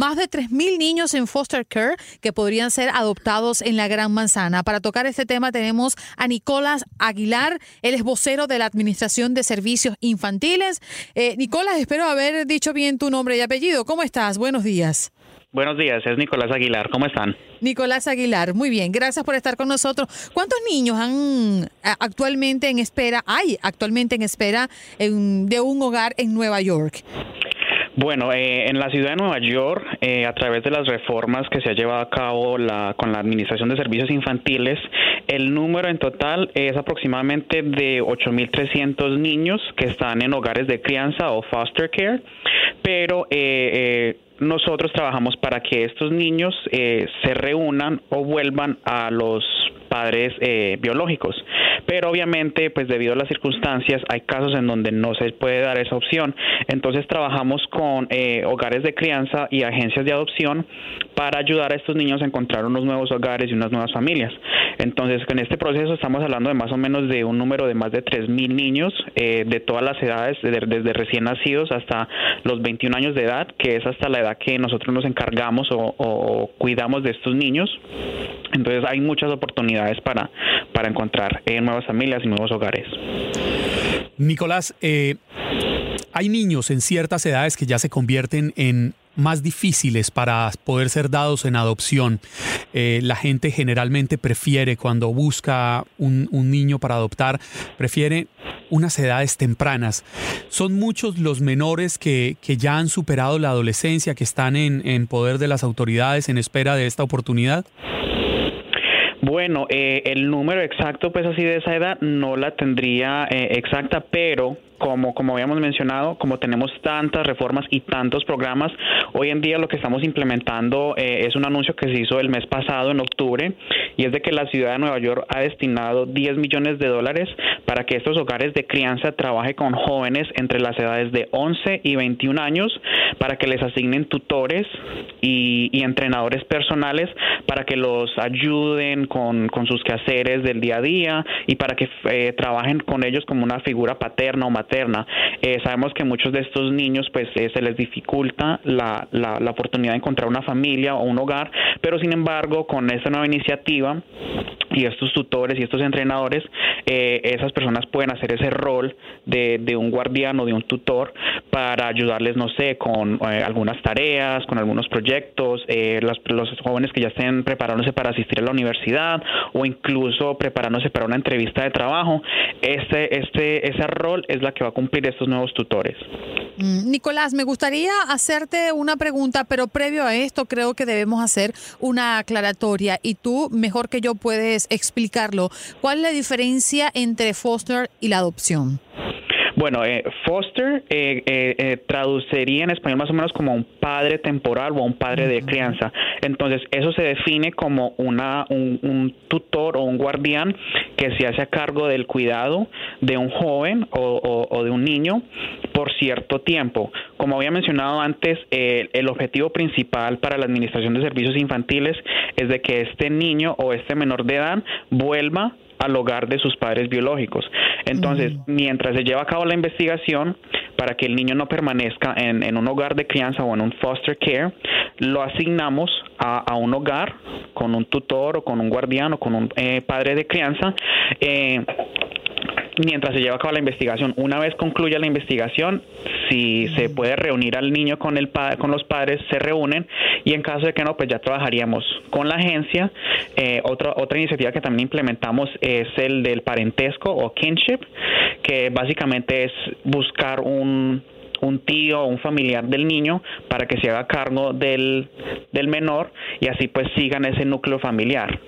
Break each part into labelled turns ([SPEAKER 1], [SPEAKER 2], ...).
[SPEAKER 1] más de 3.000 niños en foster care que podrían ser adoptados en la Gran Manzana. Para tocar este tema tenemos a Nicolás Aguilar, él es vocero de la Administración de Servicios Infantiles. Eh, Nicolás, espero haber dicho bien tu nombre y apellido. ¿Cómo estás? Buenos días.
[SPEAKER 2] Buenos días, es Nicolás Aguilar. ¿Cómo están?
[SPEAKER 1] Nicolás Aguilar, muy bien, gracias por estar con nosotros. ¿Cuántos niños han actualmente en espera, hay actualmente en espera de un hogar en Nueva York?
[SPEAKER 2] Bueno, eh, en la ciudad de Nueva York, eh, a través de las reformas que se ha llevado a cabo la, con la Administración de Servicios Infantiles, el número en total es aproximadamente de 8.300 niños que están en hogares de crianza o foster care, pero eh, nosotros trabajamos para que estos niños se reúnan o vuelvan a los padres biológicos pero obviamente pues debido a las circunstancias hay casos en donde no se puede dar esa opción. Entonces trabajamos con eh, hogares de crianza y agencias de adopción para ayudar a estos niños a encontrar unos nuevos hogares y unas nuevas familias. Entonces, en este proceso estamos hablando de más o menos de un número de más de 3.000 niños eh, de todas las edades, desde, recién nacidos hasta los 21 años de edad, que es hasta la edad que nosotros nos encargamos o, cuidamos de estos niños. Entonces, hay muchas oportunidades para, para encontrar eh, nuevas familias y nuevos hogares.
[SPEAKER 3] Nicolás, eh, hay niños en ciertas edades que ya se convierten en más difíciles para poder ser dados en adopción. Eh, la gente generalmente prefiere, cuando busca un, niño para adoptar, prefiere unas edades tempranas. Son muchos los menores que, ya han superado la adolescencia, que están en, poder de las autoridades en espera de esta oportunidad.
[SPEAKER 2] Bueno, eh, el número exacto, pues así de esa edad, no la tendría eh, exacta, pero como, como habíamos mencionado, como tenemos tantas reformas y tantos programas, hoy en día lo que estamos implementando eh, es un anuncio que se hizo el mes pasado, en octubre, y es de que la ciudad de Nueva York ha destinado 10 millones de dólares para que estos hogares de crianza trabajen con jóvenes entre las edades de 11 y 21 años, para que les asignen tutores y, entrenadores personales para que los ayuden con, sus quehaceres del día a día y para que eh, trabajen con ellos como una figura paterna o materna. Eh, sabemos que muchos de estos niños pues eh, se les dificulta la, la, oportunidad de encontrar una familia o un hogar, pero sin embargo con esta nueva iniciativa y estos tutores y estos entrenadores, eh, esas personas pueden hacer ese rol de, de, un guardián o de un tutor para ayudarles, no sé, con algunas tareas, con algunos proyectos, los, los jóvenes que ya estén preparándose para asistir a la universidad o incluso preparándose para una entrevista de trabajo. Este, este, ese rol es la que va a cumplir estos nuevos tutores.
[SPEAKER 1] Mm, Nicolás, me gustaría hacerte una pregunta, pero previo a esto creo que debemos hacer una aclaratoria y tú mejor que yo puedes explicarlo. ¿Cuál es la diferencia entre foster y la adopción?
[SPEAKER 2] Bueno, eh, foster eh, eh, traduciría en español más o menos como un padre temporal o un padre de crianza. Entonces, eso se define como una, un, tutor o un guardián que se hace a cargo del cuidado de un joven o, de un niño por cierto tiempo. Como había mencionado antes, el objetivo principal para la Administración de Servicios Infantiles es de que este niño o este menor de edad vuelva al hogar de sus padres biológicos. Entonces, mientras se lleva a cabo la investigación, para que el niño no permanezca en, un hogar de crianza o en un foster care, lo asignamos a, un hogar con un tutor o con un guardián o con un eh, padre de crianza. Eh, mientras se lleva a cabo la investigación. Una vez concluya la investigación, si se puede reunir al niño con el con los padres, se reúnen y en caso de que no, pues ya trabajaríamos con la agencia. Eh, otra otra iniciativa que también implementamos es el del parentesco o kinship, que básicamente es buscar un un tío o un familiar del niño para que se haga cargo del, del menor y así pues sigan ese núcleo familiar.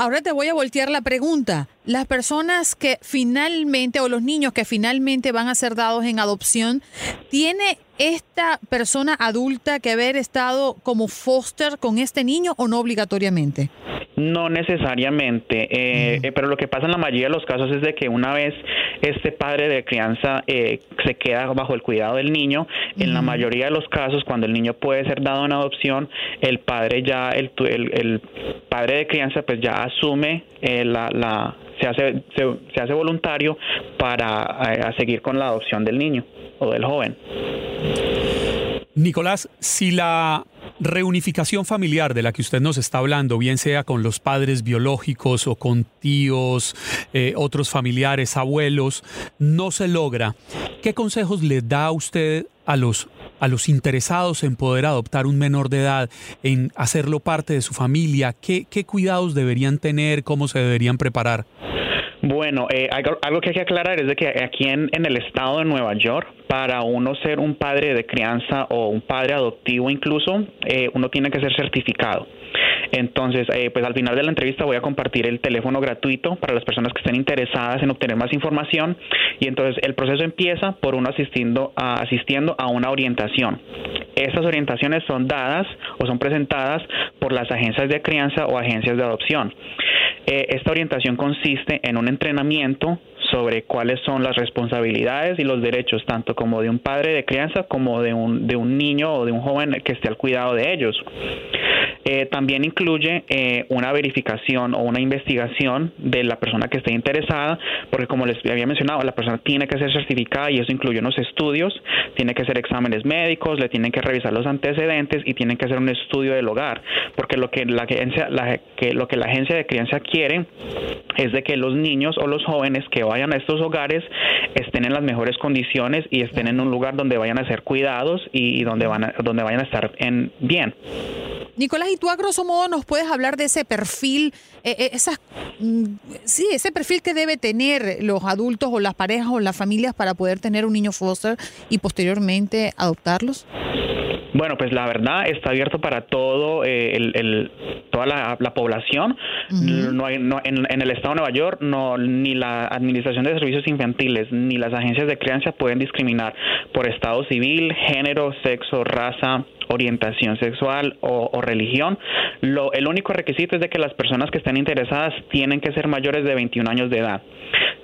[SPEAKER 1] Ahora te voy a voltear la pregunta. Las personas que finalmente o los niños que finalmente van a ser dados en adopción, ¿tiene esta persona adulta que haber estado como foster con este niño o no obligatoriamente?
[SPEAKER 2] No necesariamente, eh, eh, pero lo que pasa en la mayoría de los casos es de que una vez este padre de crianza eh, se queda bajo el cuidado del niño, en la mayoría de los casos cuando el niño puede ser dado en adopción, el padre ya, el, el, padre de crianza pues ya asume la, la se hace, se, hace voluntario para seguir con la adopción del niño o del joven.
[SPEAKER 3] Nicolás, si la reunificación familiar de la que usted nos está hablando, bien sea con los padres biológicos o con tíos, eh, otros familiares, abuelos, no se logra, ¿qué consejos le da a usted a los a los interesados en poder adoptar un menor de edad, en hacerlo parte de su familia? ¿Qué, qué cuidados deberían tener? ¿Cómo se deberían preparar?
[SPEAKER 2] Bueno, eh, algo, que hay que aclarar es de que aquí en, el estado de Nueva York, para uno ser un padre de crianza o un padre adoptivo incluso, eh, uno tiene que ser certificado. Entonces, eh, pues al final de la entrevista voy a compartir el teléfono gratuito para las personas que estén interesadas en obtener más información y entonces el proceso empieza por uno asistiendo a, asistiendo a una orientación. Estas orientaciones son dadas o son presentadas por las agencias de crianza o agencias de adopción. Eh, esta orientación consiste en un entrenamiento sobre cuáles son las responsabilidades y los derechos tanto como de un padre de crianza como de un, de un niño o de un joven que esté al cuidado de ellos. Eh, también incluye eh, una verificación o una investigación de la persona que esté interesada, porque como les había mencionado, la persona tiene que ser certificada y eso incluye unos estudios, tiene que hacer exámenes médicos, le tienen que revisar los antecedentes y tienen que hacer un estudio del hogar, porque lo que la agencia, que, lo que la agencia de crianza quiere es de que los niños o los jóvenes que vayan a estos hogares estén en las mejores condiciones y estén en un lugar donde vayan a ser cuidados y, donde van donde vayan a estar en bien.
[SPEAKER 1] Nicolás, y tú a grosso modo nos puedes hablar de ese perfil, eh, eh, esas, mm, sí, ese perfil que debe tener los adultos o las parejas o las familias para poder tener un niño foster y posteriormente adoptarlos?
[SPEAKER 2] Bueno, pues la verdad está abierto para todo eh, el, toda la, población. no hay, no, en, el estado de Nueva York no ni la Administración de Servicios Infantiles ni las agencias de crianza pueden discriminar por estado civil, género, sexo, raza, orientación sexual o, religión. Lo, el único requisito es de que las personas que estén interesadas tienen que ser mayores de 21 años de edad.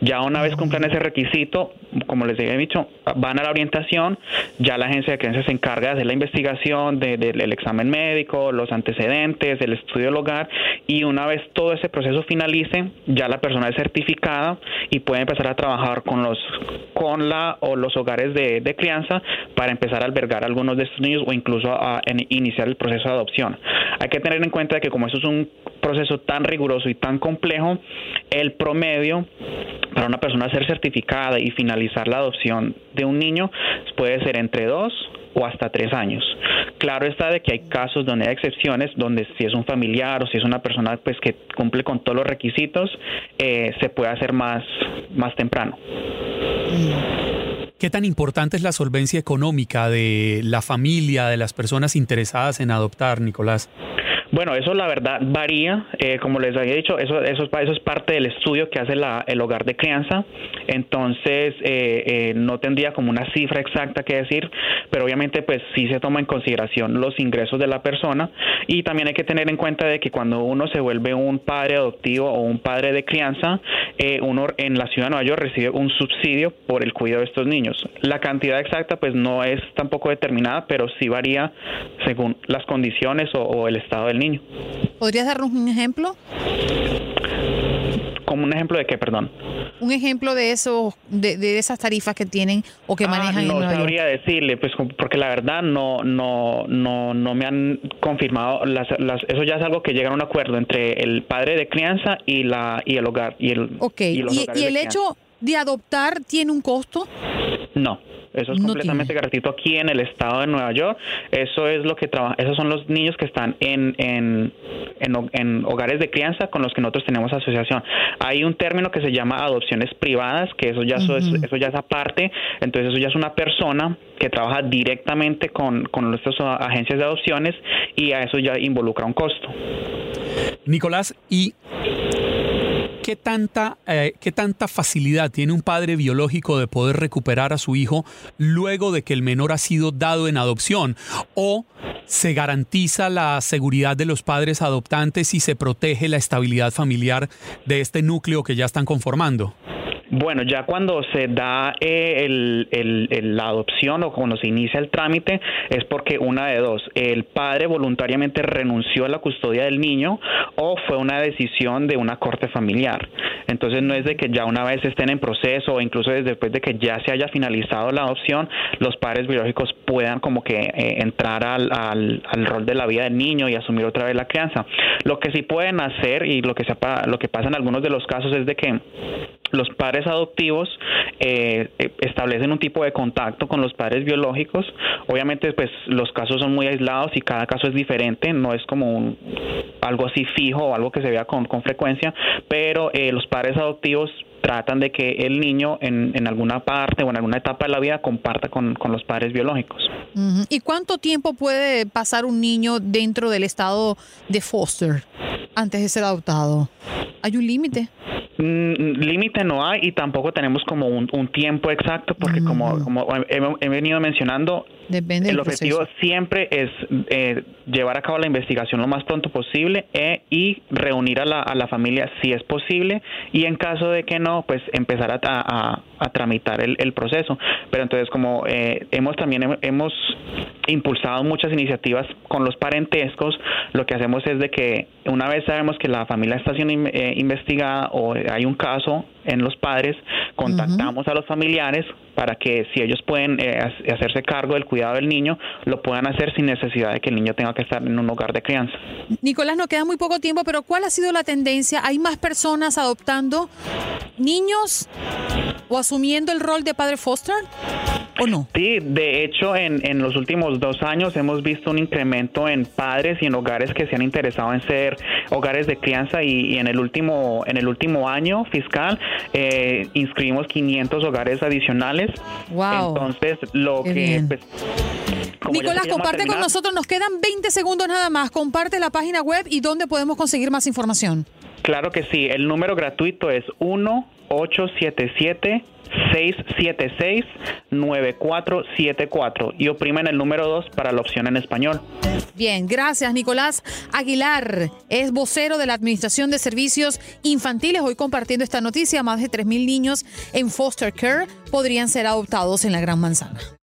[SPEAKER 2] Ya una vez cumplan ese requisito, como les he dicho, van a la orientación, ya la agencia de creencia se encarga de hacer la investigación del examen médico, los antecedentes, el estudio del hogar y una vez todo ese proceso finalice, ya la persona es certificada y puede empezar a trabajar con los con la o los hogares de, de crianza para empezar a albergar a algunos de estos niños o incluso a, iniciar el proceso de adopción. Hay que tener en cuenta que como eso es un proceso tan riguroso y tan complejo, el promedio para una persona ser certificada y finalizar la adopción de un niño puede ser entre dos o hasta tres años. Claro está de que hay casos donde hay excepciones, donde si es un familiar o si es una persona pues que cumple con todos los requisitos, eh, se puede hacer más, más temprano.
[SPEAKER 3] ¿Qué tan importante es la solvencia económica de la familia, de las personas interesadas en adoptar, Nicolás?
[SPEAKER 2] Bueno, eso la verdad varía, eh, como les había dicho, eso, eso, eso es parte del estudio que hace el hogar de crianza, entonces eh, eh, no tendría como una cifra exacta que decir, pero obviamente pues sí se toma en consideración los ingresos de la persona y también hay que tener en cuenta de que cuando uno se vuelve un padre adoptivo o un padre de crianza, uno en la ciudad de Nueva York recibe un subsidio por el cuidado de estos niños. La cantidad exacta pues no es tampoco determinada, pero sí varía según las condiciones o, o el estado del niño.
[SPEAKER 1] ¿Podrías darnos un ejemplo?
[SPEAKER 2] ¿Como un ejemplo de qué, perdón?
[SPEAKER 1] Un ejemplo de eso, de, esas tarifas que tienen o que ah, manejan
[SPEAKER 2] no sabría decirle, pues porque la verdad no, no, no, no me han confirmado. Las, eso ya es algo que llega a un acuerdo entre el padre de crianza y la y el hogar y el.
[SPEAKER 1] Ok. Y, y el hecho de adoptar tiene un costo.
[SPEAKER 2] No. Eso es completamente gratuito aquí en el estado de Nueva York. Eso es lo que trabaja, esos son los niños que están en, en, en, hogares de crianza con los que nosotros tenemos asociación. Hay un término que se llama adopciones privadas, que eso ya, eso, es, eso ya es aparte, entonces eso ya es una persona que trabaja directamente con, con nuestras agencias de adopciones y a eso ya involucra un costo.
[SPEAKER 3] Nicolás, y ¿qué tanta, eh, ¿qué tanta facilidad tiene un padre biológico de poder recuperar a su hijo luego de que el menor ha sido dado en adopción? ¿O se garantiza la seguridad de los padres adoptantes y se protege la estabilidad familiar de este núcleo que ya están conformando?
[SPEAKER 2] Bueno, ya cuando se da eh, el, la adopción o cuando se inicia el trámite es porque una de dos, el padre voluntariamente renunció a la custodia del niño o fue una decisión de una corte familiar. Entonces no es de que ya una vez estén en proceso o incluso después de que ya se haya finalizado la adopción, los padres biológicos puedan como que eh, entrar al, al, al, rol de la vida del niño y asumir otra vez la crianza. Lo que sí pueden hacer y lo que, lo que pasa en algunos de los casos es de que los padres adoptivos eh, eh, establecen un tipo de contacto con los padres biológicos. Obviamente, pues los casos son muy aislados y cada caso es diferente, no es como un, algo así fijo o algo que se vea con, con frecuencia, pero eh, los padres adoptivos tratan de que el niño en, en, alguna parte o en alguna etapa de la vida comparta con, con los padres biológicos.
[SPEAKER 1] ¿Y cuánto tiempo puede pasar un niño dentro del estado de foster antes de ser adoptado? ¿Hay un límite?
[SPEAKER 2] Mm, límite no hay y tampoco tenemos como un, tiempo exacto porque como, como he, venido mencionando, el objetivo siempre es eh, llevar a cabo la investigación lo más pronto posible e, y reunir a la, a la familia si es posible y en caso de que no, pues empezar a, a, a tramitar el, el, proceso. Pero entonces como eh, hemos también hemos impulsado muchas iniciativas con los parentescos, lo que hacemos es de que una vez sabemos que la familia está siendo eh, investigada o hay un caso en los padres, contactamos a los familiares para que si ellos pueden eh, hacerse cargo del cuidado del niño, lo puedan hacer sin necesidad de que el niño tenga que estar en un hogar de crianza.
[SPEAKER 1] Nicolás, no queda muy poco tiempo, pero ¿cuál ha sido la tendencia? ¿Hay más personas adoptando niños o asumiendo el rol de padre foster? ¿O no?
[SPEAKER 2] Sí, de hecho, en, en los últimos dos años hemos visto un incremento en padres y en hogares que se han interesado en ser hogares de crianza y, en el último en el último año fiscal eh, inscribimos 500 hogares adicionales.
[SPEAKER 1] Wow.
[SPEAKER 2] Entonces, lo que pues,
[SPEAKER 1] Nicolás, comparte con nosotros, nos quedan 20 segundos nada más. Comparte la página web y dónde podemos conseguir más información.
[SPEAKER 2] Claro que sí, el número gratuito es 1877 676-9474 y oprimen el número 2 para la opción en español.
[SPEAKER 1] Bien, gracias Nicolás Aguilar. Es vocero de la Administración de Servicios Infantiles. Hoy compartiendo esta noticia, más de 3.000 niños en foster care podrían ser adoptados en la Gran Manzana.